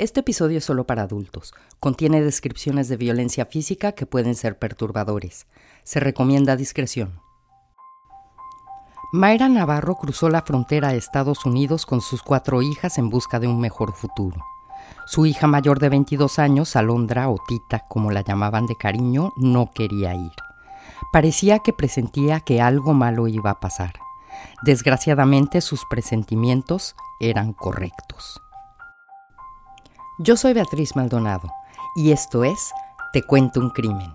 Este episodio es solo para adultos. Contiene descripciones de violencia física que pueden ser perturbadores. Se recomienda discreción. Mayra Navarro cruzó la frontera a Estados Unidos con sus cuatro hijas en busca de un mejor futuro. Su hija mayor de 22 años, Alondra o Tita, como la llamaban de cariño, no quería ir. Parecía que presentía que algo malo iba a pasar. Desgraciadamente sus presentimientos eran correctos. Yo soy Beatriz Maldonado y esto es Te cuento un crimen.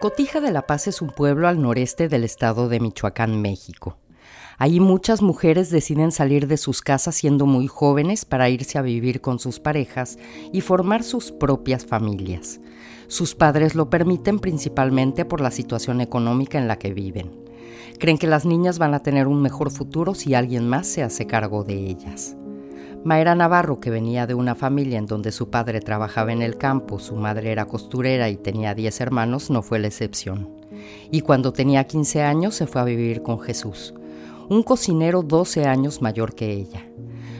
Cotija de la Paz es un pueblo al noreste del estado de Michoacán, México. Ahí muchas mujeres deciden salir de sus casas siendo muy jóvenes para irse a vivir con sus parejas y formar sus propias familias. Sus padres lo permiten principalmente por la situación económica en la que viven. Creen que las niñas van a tener un mejor futuro si alguien más se hace cargo de ellas. Mayra Navarro, que venía de una familia en donde su padre trabajaba en el campo, su madre era costurera y tenía 10 hermanos, no fue la excepción. Y cuando tenía 15 años se fue a vivir con Jesús, un cocinero 12 años mayor que ella.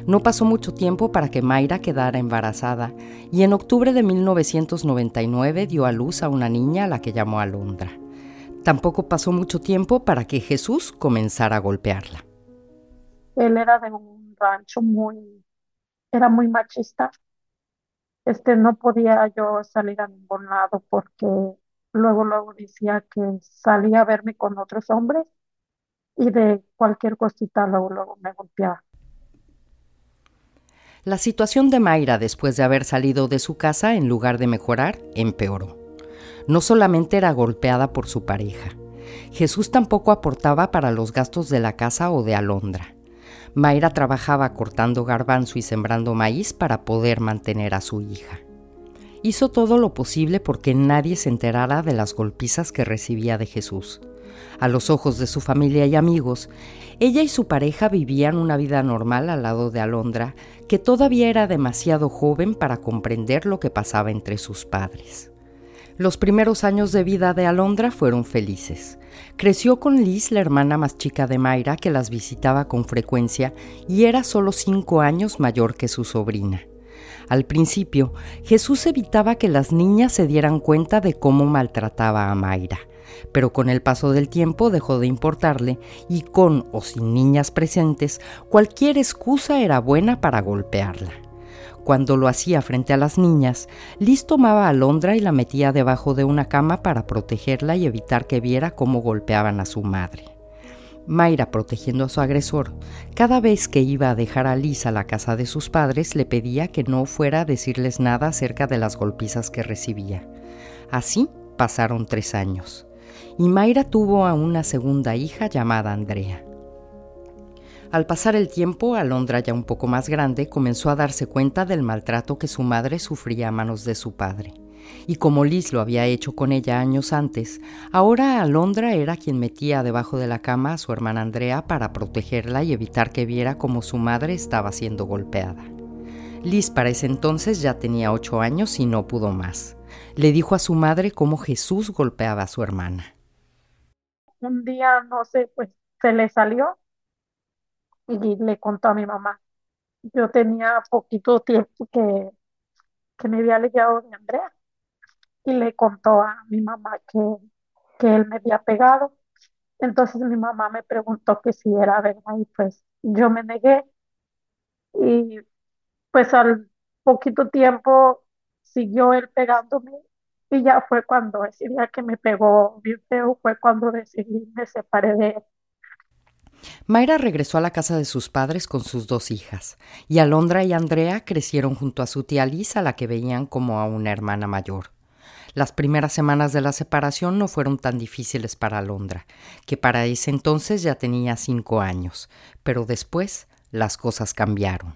No pasó mucho tiempo para que Mayra quedara embarazada y en octubre de 1999 dio a luz a una niña a la que llamó Alondra. Tampoco pasó mucho tiempo para que Jesús comenzara a golpearla. Él era de un rancho muy era muy machista. Este, no podía yo salir a ningún lado porque luego, luego decía que salía a verme con otros hombres y de cualquier cosita luego, luego me golpeaba. La situación de Mayra después de haber salido de su casa, en lugar de mejorar, empeoró. No solamente era golpeada por su pareja, Jesús tampoco aportaba para los gastos de la casa o de Alondra. Mayra trabajaba cortando garbanzo y sembrando maíz para poder mantener a su hija. Hizo todo lo posible porque nadie se enterara de las golpizas que recibía de Jesús. A los ojos de su familia y amigos, ella y su pareja vivían una vida normal al lado de Alondra, que todavía era demasiado joven para comprender lo que pasaba entre sus padres. Los primeros años de vida de Alondra fueron felices. Creció con Liz, la hermana más chica de Mayra, que las visitaba con frecuencia y era solo cinco años mayor que su sobrina. Al principio, Jesús evitaba que las niñas se dieran cuenta de cómo maltrataba a Mayra, pero con el paso del tiempo dejó de importarle y con o sin niñas presentes, cualquier excusa era buena para golpearla. Cuando lo hacía frente a las niñas, Liz tomaba a Londra y la metía debajo de una cama para protegerla y evitar que viera cómo golpeaban a su madre. Mayra, protegiendo a su agresor, cada vez que iba a dejar a Liz a la casa de sus padres, le pedía que no fuera a decirles nada acerca de las golpizas que recibía. Así pasaron tres años, y Mayra tuvo a una segunda hija llamada Andrea. Al pasar el tiempo, Alondra, ya un poco más grande, comenzó a darse cuenta del maltrato que su madre sufría a manos de su padre. Y como Liz lo había hecho con ella años antes, ahora Alondra era quien metía debajo de la cama a su hermana Andrea para protegerla y evitar que viera cómo su madre estaba siendo golpeada. Liz para ese entonces ya tenía ocho años y no pudo más. Le dijo a su madre cómo Jesús golpeaba a su hermana. Un día, no sé, pues se le salió y le contó a mi mamá. Yo tenía poquito tiempo que, que me había llegado de Andrea y le contó a mi mamá que, que él me había pegado. Entonces mi mamá me preguntó que si era verdad y pues yo me negué y pues al poquito tiempo siguió él pegándome y ya fue cuando ese día que me pegó bien feo fue cuando decidí me separé de él. Mayra regresó a la casa de sus padres con sus dos hijas, y Alondra y Andrea crecieron junto a su tía Lisa, la que veían como a una hermana mayor. Las primeras semanas de la separación no fueron tan difíciles para Alondra, que para ese entonces ya tenía cinco años, pero después las cosas cambiaron.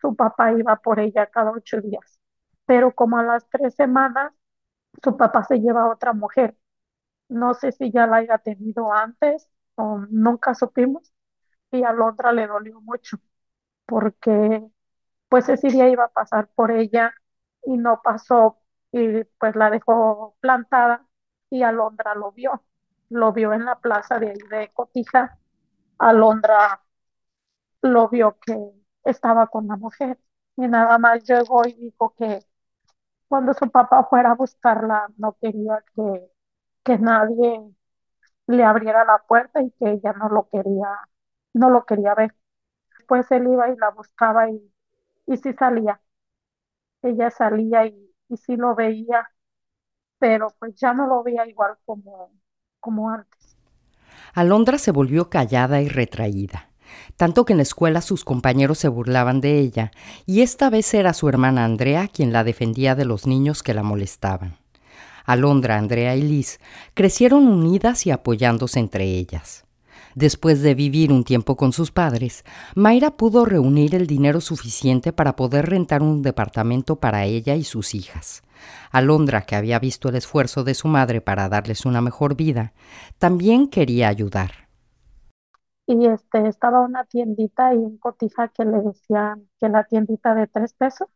Su papá iba por ella cada ocho días, pero como a las tres semanas, su papá se lleva a otra mujer. No sé si ya la haya tenido antes nunca supimos, y a Londra le dolió mucho porque pues día iba a pasar por ella y no pasó y pues la dejó plantada y Alondra lo vio, lo vio en la plaza de ahí de Cotija, Alondra lo vio que estaba con la mujer y nada más llegó y dijo que cuando su papá fuera a buscarla no quería que, que nadie le abriera la puerta y que ella no lo quería, no lo quería ver. Después él iba y la buscaba y, y sí salía. Ella salía y, y sí lo veía, pero pues ya no lo veía igual como, como antes. Alondra se volvió callada y retraída, tanto que en la escuela sus compañeros se burlaban de ella, y esta vez era su hermana Andrea quien la defendía de los niños que la molestaban. Alondra, Andrea y Liz crecieron unidas y apoyándose entre ellas. Después de vivir un tiempo con sus padres, Mayra pudo reunir el dinero suficiente para poder rentar un departamento para ella y sus hijas. Alondra, que había visto el esfuerzo de su madre para darles una mejor vida, también quería ayudar. Y este, estaba una tiendita ahí en Cotija que le decían que la tiendita de tres pesos.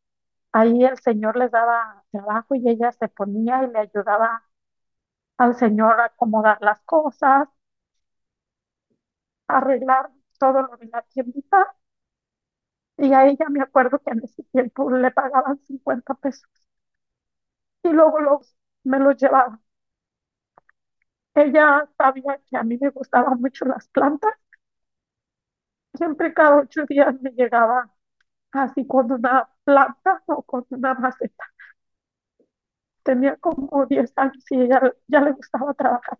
Ahí el señor les daba trabajo y ella se ponía y le ayudaba al señor a acomodar las cosas, arreglar todo lo de la tiendita. Y a ella me acuerdo que en ese tiempo le pagaban 50 pesos. Y luego los, me los llevaba. Ella sabía que a mí me gustaban mucho las plantas. Siempre cada ocho días me llegaba así con una planta o con una maceta. Tenía como 10 años y ella ya le gustaba trabajar.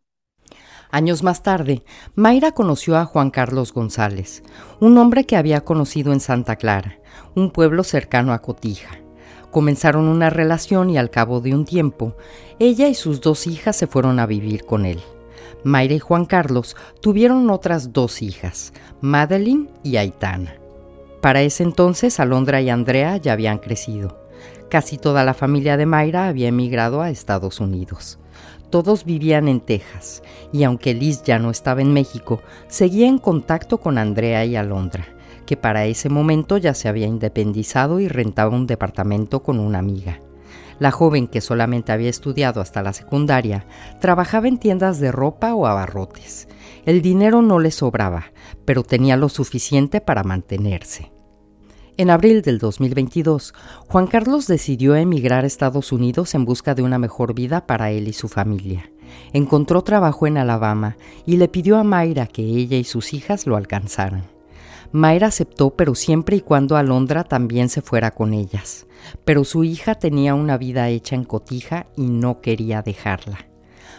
Años más tarde, Mayra conoció a Juan Carlos González, un hombre que había conocido en Santa Clara, un pueblo cercano a Cotija. Comenzaron una relación y al cabo de un tiempo, ella y sus dos hijas se fueron a vivir con él. Mayra y Juan Carlos tuvieron otras dos hijas, Madeline y Aitana. Para ese entonces, Alondra y Andrea ya habían crecido. Casi toda la familia de Mayra había emigrado a Estados Unidos. Todos vivían en Texas, y aunque Liz ya no estaba en México, seguía en contacto con Andrea y Alondra, que para ese momento ya se había independizado y rentaba un departamento con una amiga. La joven, que solamente había estudiado hasta la secundaria, trabajaba en tiendas de ropa o abarrotes. El dinero no le sobraba, pero tenía lo suficiente para mantenerse. En abril del 2022, Juan Carlos decidió emigrar a Estados Unidos en busca de una mejor vida para él y su familia. Encontró trabajo en Alabama y le pidió a Mayra que ella y sus hijas lo alcanzaran. Mayra aceptó, pero siempre y cuando Alondra también se fuera con ellas. Pero su hija tenía una vida hecha en cotija y no quería dejarla.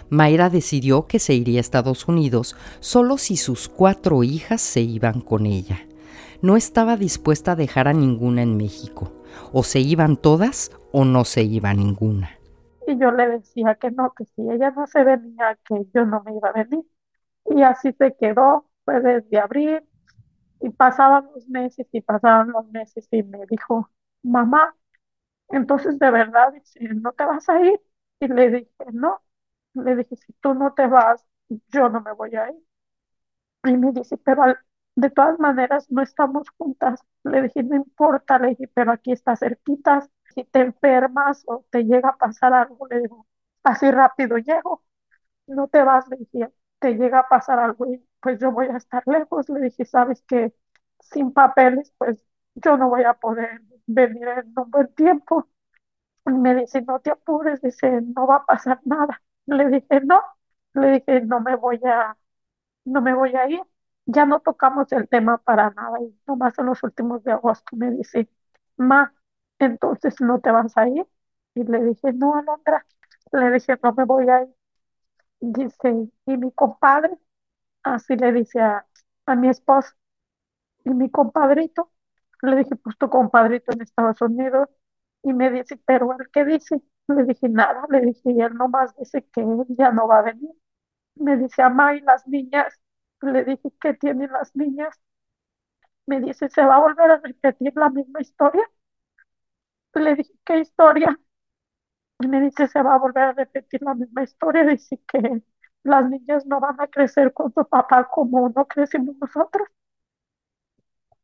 Mayra decidió que se iría a Estados Unidos solo si sus cuatro hijas se iban con ella no estaba dispuesta a dejar a ninguna en México. O se iban todas o no se iba ninguna. Y yo le decía que no, que si ella no se venía, que yo no me iba a venir. Y así se quedó, fue desde abril, y pasaban los meses y pasaban los meses y me dijo, mamá, entonces de verdad, ¿no te vas a ir? Y le dije, no, le dije, si tú no te vas, yo no me voy a ir. Y me dice, pero de todas maneras no estamos juntas. Le dije, no importa, le dije, pero aquí está cerquitas. Si te enfermas o te llega a pasar algo, le digo, así rápido llego. No te vas, le dije, te llega a pasar algo y pues yo voy a estar lejos. Le dije, sabes que sin papeles, pues yo no voy a poder venir en un buen tiempo. Me dice, no te apures, dice, no va a pasar nada. Le dije, no, le dije, no me voy a, no me voy a ir ya no tocamos el tema para nada y nomás en los últimos de agosto me dice, ma, entonces no te vas a ir. Y le dije, no, Alondra, le dije, no me voy a ir. Dice, y mi compadre, así le dice a, mi esposo, y mi compadrito, le dije, pues tu compadrito en Estados Unidos, y me dice, pero ¿el qué dice? Le dije, nada, le dije, y él nomás dice que él ya no va a venir. Me dice, ama, y las niñas, le dije, ¿qué tienen las niñas? Me dice, ¿se va a volver a repetir la misma historia? Le dije, ¿qué historia? Y me dice, se va a volver a repetir la misma historia. Dice que las niñas no van a crecer con su papá como no crecimos nosotros.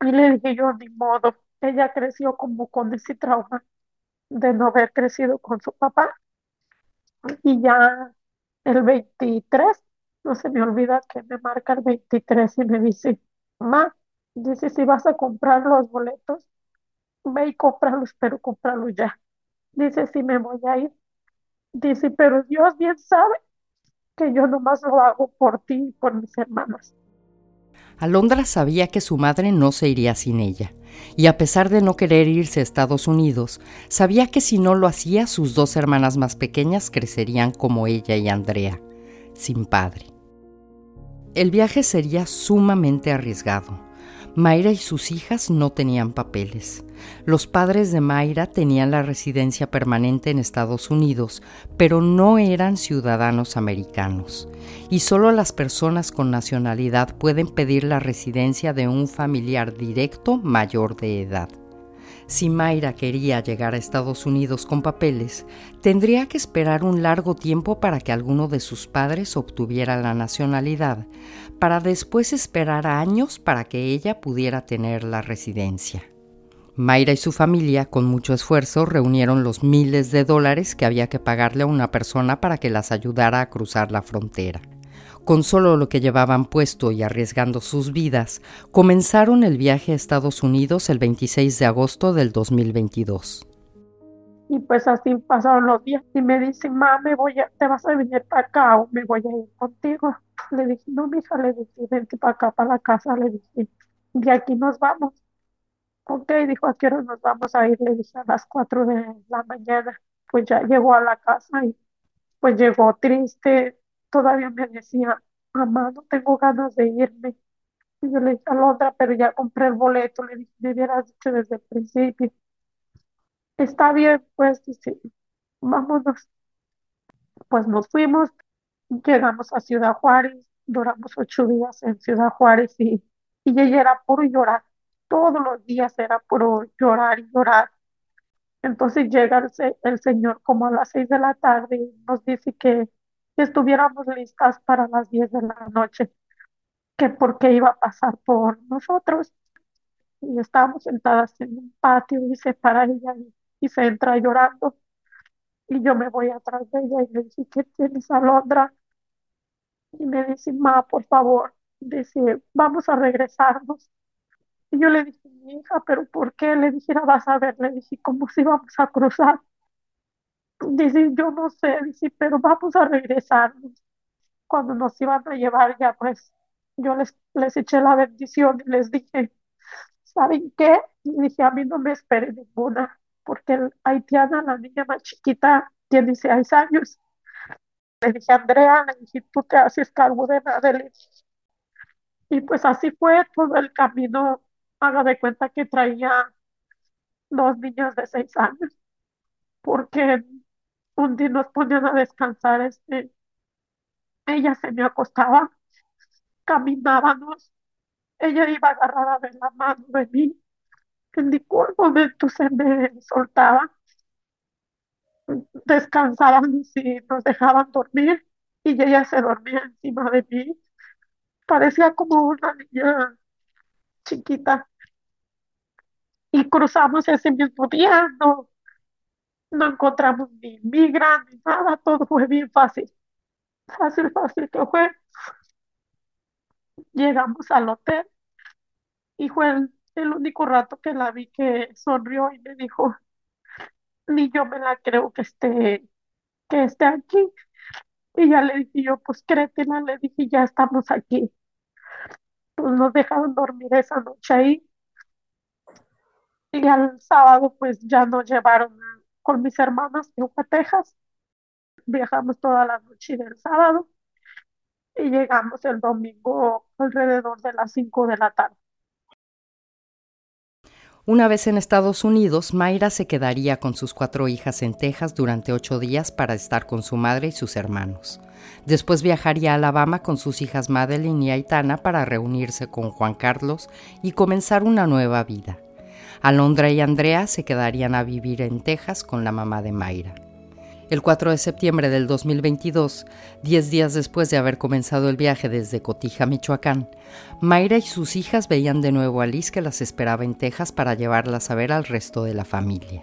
Y le dije yo, ni modo, ella creció como con ese trauma de no haber crecido con su papá. Y ya el 23, no se me olvida que me marca el 23 y me dice, mamá, dice, si vas a comprar los boletos, ve y cómpralos, pero cómpralos ya. Dice, si me voy a ir. Dice, pero Dios bien sabe que yo nomás lo hago por ti y por mis hermanos. Alondra sabía que su madre no se iría sin ella, y a pesar de no querer irse a Estados Unidos, sabía que si no lo hacía, sus dos hermanas más pequeñas crecerían como ella y Andrea, sin padre. El viaje sería sumamente arriesgado, Mayra y sus hijas no tenían papeles. Los padres de Mayra tenían la residencia permanente en Estados Unidos, pero no eran ciudadanos americanos. Y solo las personas con nacionalidad pueden pedir la residencia de un familiar directo mayor de edad. Si Mayra quería llegar a Estados Unidos con papeles, tendría que esperar un largo tiempo para que alguno de sus padres obtuviera la nacionalidad, para después esperar años para que ella pudiera tener la residencia. Mayra y su familia, con mucho esfuerzo, reunieron los miles de dólares que había que pagarle a una persona para que las ayudara a cruzar la frontera. Con solo lo que llevaban puesto y arriesgando sus vidas, comenzaron el viaje a Estados Unidos el 26 de agosto del 2022. Y pues así pasaron los días y me dice, me voy a, te vas a venir para acá o me voy a ir contigo. Le dije, no, mi hija, le dije, vente para acá, para la casa, le dije, y aquí nos vamos. Ok, dijo, ¿a qué nos vamos a ir? Le dije, a las 4 de la mañana. Pues ya llegó a la casa y pues llegó triste, todavía me decía, mamá, no tengo ganas de irme. Y yo le dije a la otra, pero ya compré el boleto, le dije, me hubieras dicho desde el principio. Está bien, pues, dice, vámonos. Pues nos fuimos, llegamos a Ciudad Juárez, duramos ocho días en Ciudad Juárez y, y ella era puro llorar. Todos los días era puro llorar y llorar. Entonces llega el, el señor como a las seis de la tarde y nos dice que estuviéramos listas para las 10 de la noche, que porque iba a pasar por nosotros. Y estábamos sentadas en un patio y se para ella y, se entra llorando. Y yo me voy atrás de ella y le dije, ¿qué tienes, Alondra? Y me dice, ma, por favor, dice, vamos a regresarnos. Y yo le dije, mi hija, ¿pero por qué? Le dije, vas a ver, le dije, ¿cómo si vamos a cruzar? Dice, yo no sé, dice, pero vamos a regresar. Cuando nos iban a llevar ya, pues yo les, les eché la bendición y les dije, ¿saben qué? Y dije, a mí no me espere ninguna, porque haitiana, la niña más chiquita, tiene seis años. Le dije, Andrea, le dije, tú te haces cargo de nada. Y pues así fue todo el camino. Haga de cuenta que traía dos niños de seis años, porque un día nos ponían a descansar, este, ella se me acostaba, caminábamos, ella iba agarrada de la mano de mí, en ningún momento se me soltaba, descansaban y nos dejaban dormir y ella se dormía encima de mí, parecía como una niña chiquita. Y cruzamos ese mismo día, no, no encontramos ni migra ni nada, todo fue bien fácil. Fácil, fácil que fue. Llegamos al hotel y fue el, único rato que la vi que sonrió y me dijo, ni yo me la creo que esté, que esté aquí. Y ya le dije yo, pues créetela, le dije, ya estamos aquí. Pues nos dejaron dormir esa noche ahí. Y al sábado pues ya nos llevaron con mis hermanas a Texas. Viajamos toda la noche del sábado y llegamos el domingo alrededor de las 5 de la tarde. Una vez en Estados Unidos, Mayra se quedaría con sus cuatro hijas en Texas durante ocho días para estar con su madre y sus hermanos. Después viajaría a Alabama con sus hijas Madeline y Aitana para reunirse con Juan Carlos y comenzar una nueva vida. Alondra y Andrea se quedarían a vivir en Texas con la mamá de Mayra. El 4 de septiembre del 2022, diez días después de haber comenzado el viaje desde Cotija, Michoacán, Mayra y sus hijas veían de nuevo a Liz que las esperaba en Texas para llevarlas a ver al resto de la familia.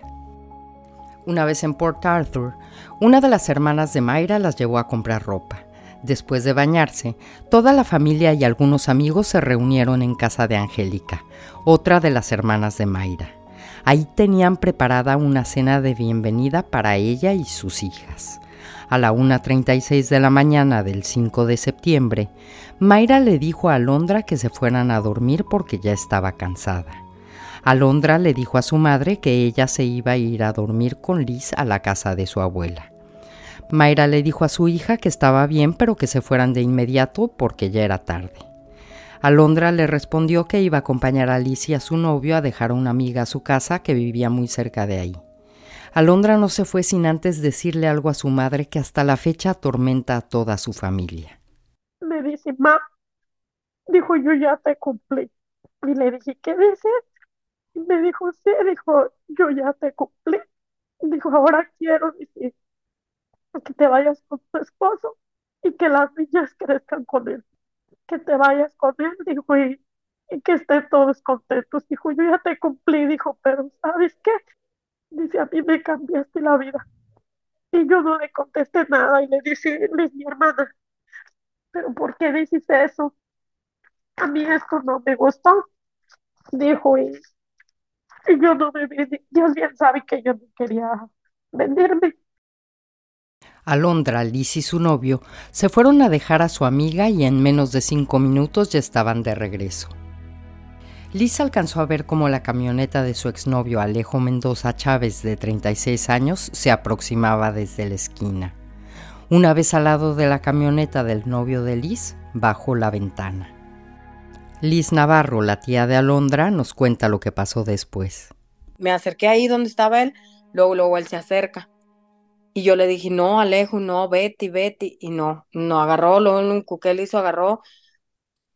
Una vez en Port Arthur, una de las hermanas de Mayra las llevó a comprar ropa. Después de bañarse, toda la familia y algunos amigos se reunieron en casa de Angélica, otra de las hermanas de Mayra. Ahí tenían preparada una cena de bienvenida para ella y sus hijas. A la 1.36 de la mañana del 5 de septiembre, Mayra le dijo a Alondra que se fueran a dormir porque ya estaba cansada. Alondra le dijo a su madre que ella se iba a ir a dormir con Liz a la casa de su abuela. Mayra le dijo a su hija que estaba bien pero que se fueran de inmediato porque ya era tarde. Alondra le respondió que iba a acompañar a Liz y a su novio a dejar a una amiga a su casa que vivía muy cerca de ahí. Alondra no se fue sin antes decirle algo a su madre que hasta la fecha atormenta a toda su familia. Me dice, ma, dijo, yo ya te cumplí. Y le dije, ¿qué dices? Y me dijo, sí, dijo, yo ya te cumplí. Dijo, ahora quiero decir que te vayas con tu esposo y que las niñas crezcan con él que te vayas con él, dijo, y, que estén todos contentos. Dijo, yo ya te cumplí, dijo, pero ¿sabes qué? Dice, a mí me cambiaste la vida. Y yo no le contesté nada y le dice, es mi hermana, pero ¿por qué dices eso? A mí esto no me gustó. Dijo, y, y yo no me Dios bien sabe que yo no quería venderme. Alondra, Liz y su novio se fueron a dejar a su amiga y en menos de cinco minutos ya estaban de regreso. Liz alcanzó a ver cómo la camioneta de su exnovio Alejo Mendoza Chávez, de 36 años, se aproximaba desde la esquina. Una vez al lado de la camioneta del novio de Liz, bajó la ventana. Liz Navarro, la tía de Alondra, nos cuenta lo que pasó después. Me acerqué ahí donde estaba él, luego, luego él se acerca y yo le dije, no, Alejo, no, Betty, Betty. Y no, no agarró, luego un cuquel hizo, agarró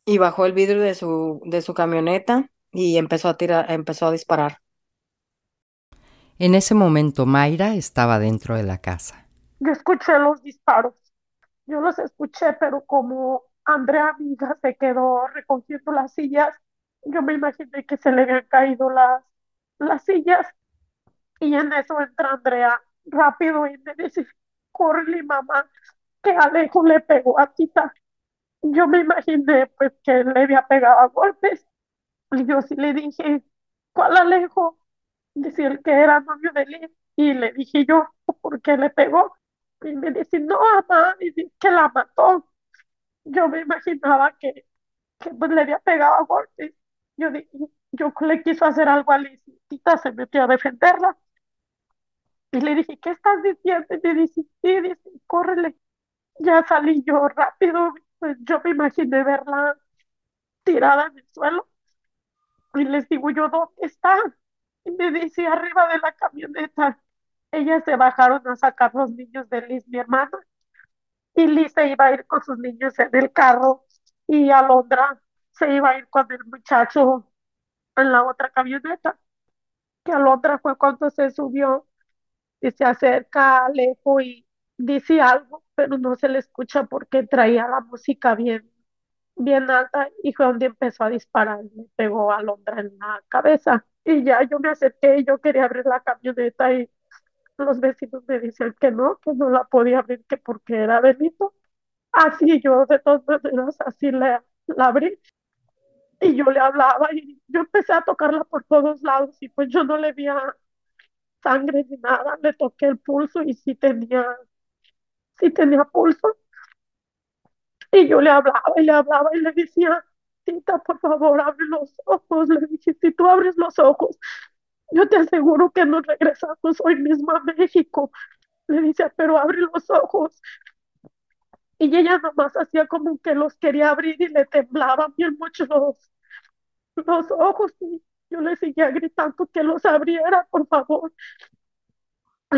y bajó el vidrio de su, de su camioneta y empezó a tirar, empezó a disparar. En ese momento Mayra estaba dentro de la casa. Yo escuché los disparos. Yo los escuché, pero como Andrea, mi hija, se quedó recogiendo las sillas, yo me imaginé que se le habían caído las, las sillas. Y en eso entra Andrea rápido y me dice, corre mamá, que Alejo le pegó a Tita. Yo me imaginé pues que le había pegado a golpes. Y yo sí le dije, ¿cuál Alejo? Decir que era novio de Liz. Y le dije yo, ¿por qué le pegó? Y me dice, no, mamá, dice que la mató. Yo me imaginaba que, pues, le había pegado a golpes. Yo dije, yo le quiso hacer algo a Liz y Tita se metió a defenderla. Y le dije, ¿qué estás diciendo? Y me dice, sí, dice, córrele. Ya salí yo rápido, pues yo me imaginé verla tirada en el suelo. Y les digo yo, ¿dónde está? Y me dice, arriba de la camioneta. Ellas se bajaron a sacar los niños de Liz, mi hermana. Y Liz se iba a ir con sus niños en el carro. Y Alondra se iba a ir con el muchacho en la otra camioneta. Que Alondra fue cuando se subió y se acerca lejos y dice algo, pero no se le escucha porque traía la música bien, bien alta y fue donde empezó a disparar, me pegó a Londra en la cabeza. Y ya yo me acerqué y yo quería abrir la camioneta y los vecinos me dicen que no, que no la podía abrir, que porque era delito. Así yo de todas maneras, así la, la abrí. Y yo le hablaba y yo empecé a tocarla por todos lados y pues yo no le vi sangre ni nada, le toqué el pulso y sí tenía, sí tenía pulso. Y yo le hablaba y le hablaba y le decía, Tita, por favor, abre los ojos. Le dije, si tú abres los ojos, yo te aseguro que nos regresamos hoy mismo a México. Le decía, pero abre los ojos. Y ella nomás hacía como que los quería abrir y le temblaban bien mucho los, los ojos. Y yo le seguía gritando que los abriera, por favor.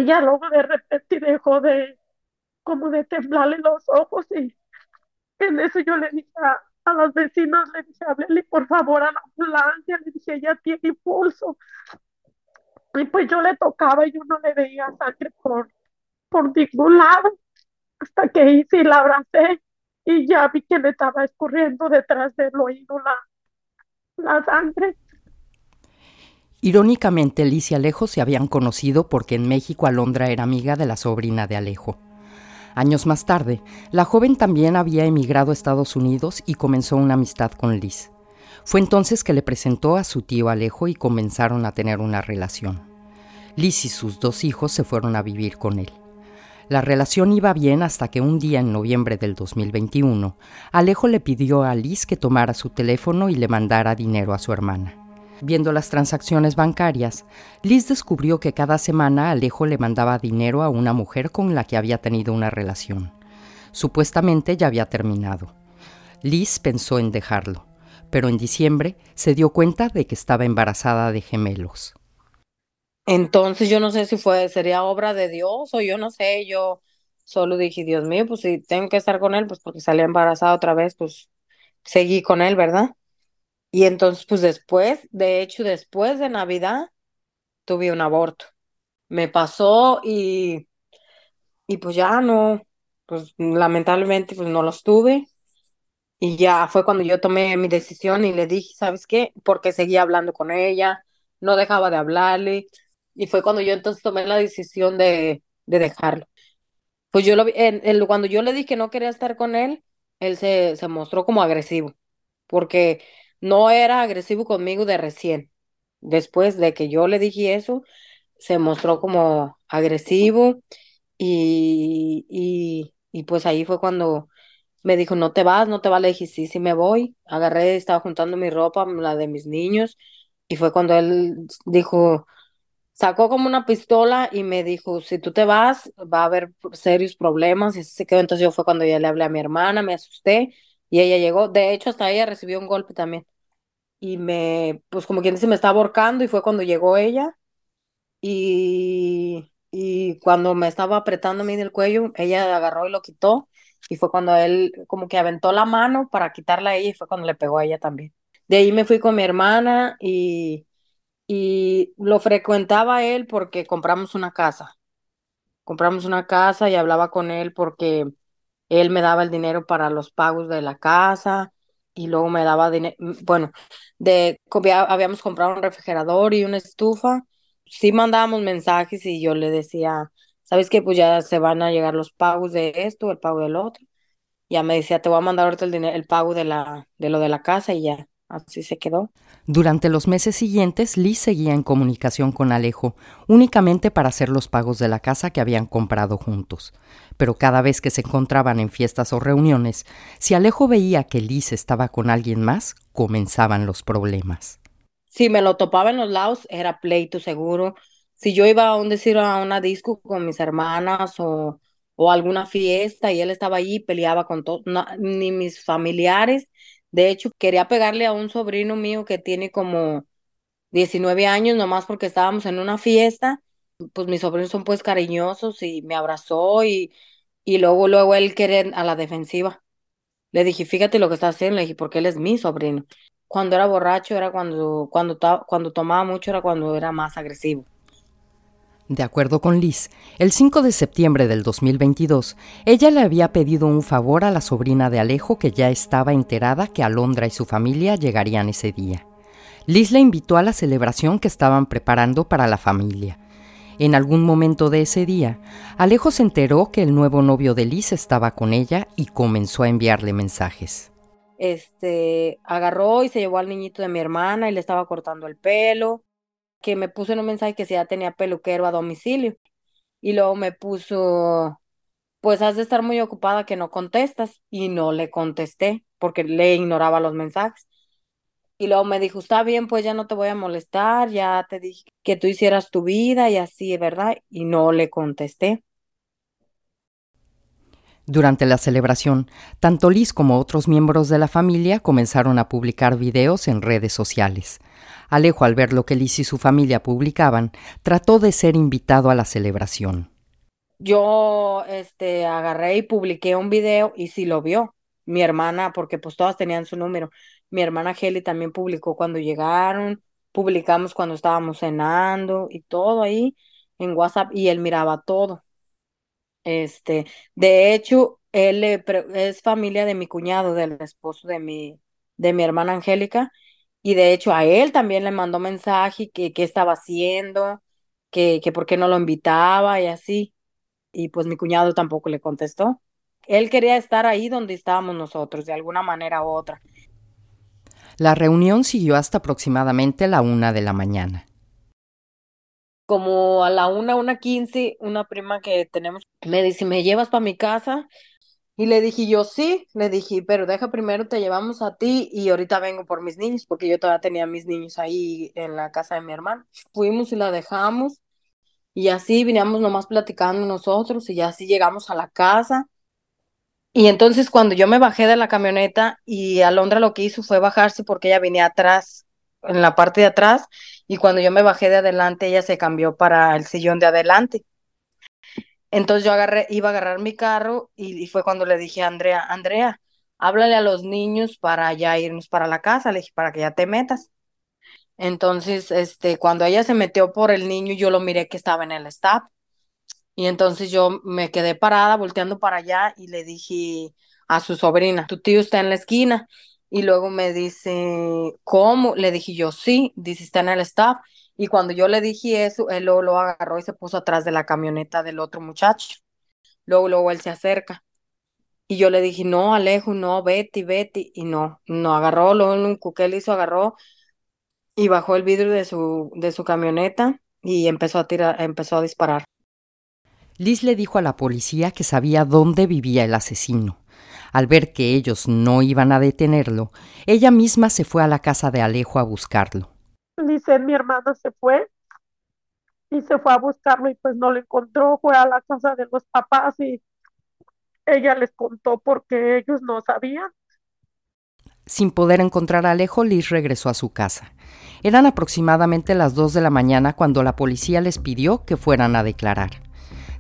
Ya luego de repente dejó de, como de temblarle los ojos y en eso yo le dije a, a los vecinos, le dije, háblele por favor a la ambulancia, le dije, ella tiene impulso. Y pues yo le tocaba y yo no le veía sangre por, por ningún lado, hasta que hice y la abracé y ya vi que le estaba escurriendo detrás del oído la, la sangre. Irónicamente, Liz y Alejo se habían conocido porque en México Alondra era amiga de la sobrina de Alejo. Años más tarde, la joven también había emigrado a Estados Unidos y comenzó una amistad con Liz. Fue entonces que le presentó a su tío Alejo y comenzaron a tener una relación. Liz y sus dos hijos se fueron a vivir con él. La relación iba bien hasta que un día en noviembre del 2021, Alejo le pidió a Liz que tomara su teléfono y le mandara dinero a su hermana. Viendo las transacciones bancarias, Liz descubrió que cada semana Alejo le mandaba dinero a una mujer con la que había tenido una relación. Supuestamente ya había terminado. Liz pensó en dejarlo, pero en diciembre se dio cuenta de que estaba embarazada de gemelos. Entonces yo no sé si fue, sería obra de Dios o yo no sé, yo solo dije, Dios mío, pues si tengo que estar con él, pues porque salí embarazada otra vez, pues seguí con él, ¿verdad? Y entonces, pues después, de hecho, después de Navidad, tuve un aborto. Me pasó y, y pues ya no, pues lamentablemente, pues no los tuve. Y ya fue cuando yo tomé mi decisión y le dije, ¿sabes qué? Porque seguía hablando con ella, no dejaba de hablarle y fue cuando yo entonces tomé la decisión de, de dejarlo. Pues yo lo vi, en, cuando yo le dije que no quería estar con él, él se, se mostró como agresivo, porque no era agresivo conmigo de recién. Después de que yo le dije eso, se mostró como agresivo y, y, y pues ahí fue cuando me dijo, no te vas, no te vas, le dije, sí, sí me voy. Agarré, estaba juntando mi ropa, la de mis niños, y fue cuando él dijo, sacó como una pistola y me dijo, si tú te vas, va a haber serios problemas. Y así se quedó. Entonces yo fue cuando ya le hablé a mi hermana, me asusté y ella llegó. De hecho, hasta ella recibió un golpe también. Y me, pues como quien dice, me estaba ahorcando y fue cuando llegó ella. Y, y cuando me estaba apretando a mí del cuello, ella agarró y lo quitó. Y fue cuando él como que aventó la mano para quitarla a ella y fue cuando le pegó a ella también. De ahí me fui con mi hermana y y lo frecuentaba él porque compramos una casa. Compramos una casa y hablaba con él porque él me daba el dinero para los pagos de la casa y luego me daba dinero, bueno, de habíamos comprado un refrigerador y una estufa. Sí mandábamos mensajes y yo le decía, ¿sabes qué? Pues ya se van a llegar los pagos de esto, el pago del otro. Ya me decía, te voy a mandar ahorita el dinero, el pago de la de lo de la casa y ya. Así se quedó. Durante los meses siguientes, Liz seguía en comunicación con Alejo, únicamente para hacer los pagos de la casa que habían comprado juntos. Pero cada vez que se encontraban en fiestas o reuniones, si Alejo veía que Liz estaba con alguien más, comenzaban los problemas. Si me lo topaba en los lados, era pleito seguro. Si yo iba a un decir a una disco con mis hermanas o, o alguna fiesta y él estaba allí, peleaba con todos, ni mis familiares de hecho, quería pegarle a un sobrino mío que tiene como 19 años, nomás porque estábamos en una fiesta. Pues mis sobrinos son pues cariñosos y me abrazó y, y luego, luego él quiere a la defensiva. Le dije, fíjate lo que está haciendo, le dije, porque él es mi sobrino. Cuando era borracho era cuando, cuando, cuando tomaba mucho era cuando era más agresivo. De acuerdo con Liz, el 5 de septiembre del 2022, ella le había pedido un favor a la sobrina de Alejo que ya estaba enterada que Alondra y su familia llegarían ese día. Liz le invitó a la celebración que estaban preparando para la familia. En algún momento de ese día, Alejo se enteró que el nuevo novio de Liz estaba con ella y comenzó a enviarle mensajes. Este, agarró y se llevó al niñito de mi hermana y le estaba cortando el pelo que me puso en un mensaje que si ya tenía peluquero a domicilio. Y luego me puso, pues has de estar muy ocupada que no contestas. Y no le contesté porque le ignoraba los mensajes. Y luego me dijo, está bien, pues ya no te voy a molestar, ya te dije que tú hicieras tu vida y así, ¿verdad? Y no le contesté. Durante la celebración, tanto Liz como otros miembros de la familia comenzaron a publicar videos en redes sociales. Alejo, al ver lo que Liz y su familia publicaban, trató de ser invitado a la celebración. Yo este, agarré y publiqué un video y sí lo vio. Mi hermana, porque pues todas tenían su número. Mi hermana Kelly también publicó cuando llegaron, publicamos cuando estábamos cenando y todo ahí en WhatsApp y él miraba todo. Este, de hecho, él es familia de mi cuñado, del esposo de mi, de mi hermana Angélica, y de hecho a él también le mandó mensaje que qué estaba haciendo, que, que por qué no lo invitaba y así. Y pues mi cuñado tampoco le contestó. Él quería estar ahí donde estábamos nosotros, de alguna manera u otra. La reunión siguió hasta aproximadamente la una de la mañana. Como a la una, una quince, una prima que tenemos me dice, ¿me llevas para mi casa? Y le dije yo, sí, le dije, pero deja primero, te llevamos a ti y ahorita vengo por mis niños, porque yo todavía tenía mis niños ahí en la casa de mi hermano. Fuimos y la dejamos y así veníamos nomás platicando nosotros y así llegamos a la casa. Y entonces cuando yo me bajé de la camioneta y Alondra lo que hizo fue bajarse porque ella venía atrás, en la parte de atrás, y cuando yo me bajé de adelante, ella se cambió para el sillón de adelante. Entonces yo agarré, iba a agarrar mi carro y, fue cuando le dije a Andrea, Andrea, háblale a los niños para ya irnos para la casa, le dije, para que ya te metas. Entonces, este, cuando ella se metió por el niño, yo lo miré que estaba en el stop. Y entonces yo me quedé parada, volteando para allá y le dije a su sobrina, tu tío está en la esquina. Y luego me dice, ¿cómo? Le dije yo, sí, dice, está en el stop. Y cuando yo le dije eso, él luego lo agarró y se puso atrás de la camioneta del otro muchacho. Luego, luego él se acerca. Y yo le dije, no, Alejo, no, Betty, Betty. Y no, no agarró, luego un cuquel hizo, agarró y bajó el vidrio de su, de su camioneta y empezó a tirar, empezó a disparar. Liz le dijo a la policía que sabía dónde vivía el asesino. Al ver que ellos no iban a detenerlo, ella misma se fue a la casa de Alejo a buscarlo. Dice, mi hermana se fue y se fue a buscarlo y pues no lo encontró, fue a la casa de los papás y ella les contó porque ellos no sabían. Sin poder encontrar a Alejo, Liz regresó a su casa. Eran aproximadamente las dos de la mañana cuando la policía les pidió que fueran a declarar.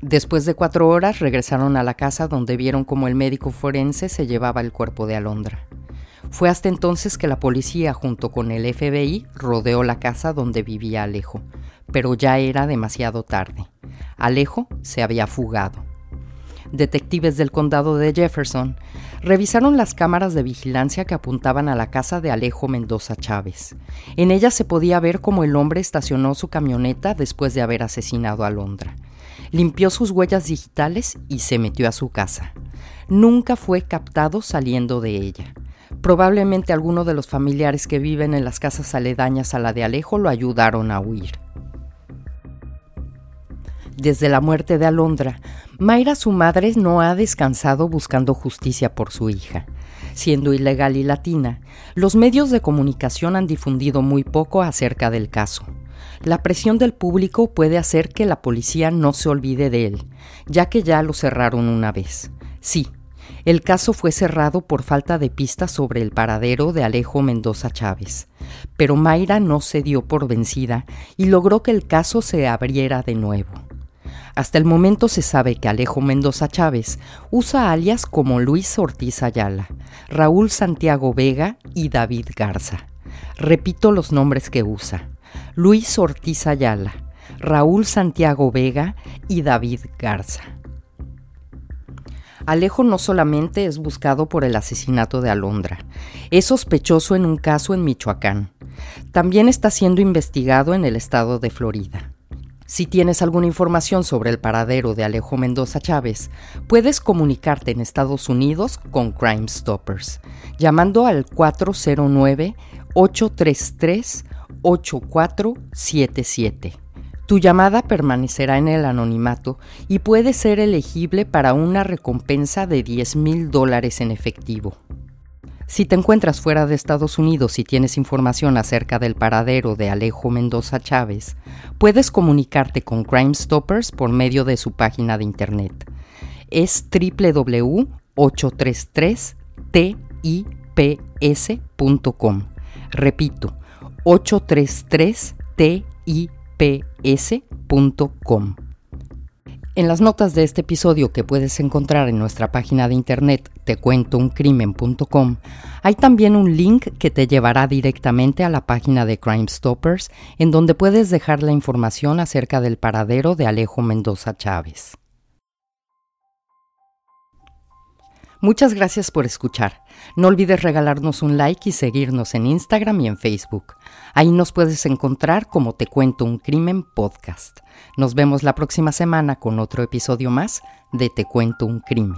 Después de cuatro horas regresaron a la casa donde vieron como el médico forense se llevaba el cuerpo de Alondra. Fue hasta entonces que la policía junto con el FBI rodeó la casa donde vivía Alejo, pero ya era demasiado tarde. Alejo se había fugado. Detectives del condado de Jefferson revisaron las cámaras de vigilancia que apuntaban a la casa de Alejo Mendoza Chávez. En ellas se podía ver cómo el hombre estacionó su camioneta después de haber asesinado a Alondra. Limpió sus huellas digitales y se metió a su casa. Nunca fue captado saliendo de ella. Probablemente alguno de los familiares que viven en las casas aledañas a la de Alejo lo ayudaron a huir. Desde la muerte de Alondra, Mayra, su madre, no ha descansado buscando justicia por su hija. Siendo ilegal y latina, los medios de comunicación han difundido muy poco acerca del caso. La presión del público puede hacer que la policía no se olvide de él, ya que ya lo cerraron una vez. Sí, el caso fue cerrado por falta de pistas sobre el paradero de Alejo Mendoza Chávez, pero Mayra no se dio por vencida y logró que el caso se abriera de nuevo. Hasta el momento se sabe que Alejo Mendoza Chávez usa alias como Luis Ortiz Ayala, Raúl Santiago Vega y David Garza. Repito los nombres que usa. Luis Ortiz Ayala, Raúl Santiago Vega y David Garza. Alejo no solamente es buscado por el asesinato de Alondra, es sospechoso en un caso en Michoacán. También está siendo investigado en el estado de Florida. Si tienes alguna información sobre el paradero de Alejo Mendoza Chávez, puedes comunicarte en Estados Unidos con Crime Stoppers, llamando al 409-833-8477. Tu llamada permanecerá en el anonimato y puede ser elegible para una recompensa de 10 mil dólares en efectivo. Si te encuentras fuera de Estados Unidos y tienes información acerca del paradero de Alejo Mendoza Chávez, puedes comunicarte con Crime Stoppers por medio de su página de internet. Es www.833tips.com. Repito, 833tips ps.com. En las notas de este episodio que puedes encontrar en nuestra página de internet tecuentoucrimen.com, hay también un link que te llevará directamente a la página de Crime Stoppers, en donde puedes dejar la información acerca del paradero de Alejo Mendoza Chávez. Muchas gracias por escuchar. No olvides regalarnos un like y seguirnos en Instagram y en Facebook. Ahí nos puedes encontrar como Te Cuento un Crimen Podcast. Nos vemos la próxima semana con otro episodio más de Te Cuento un Crimen.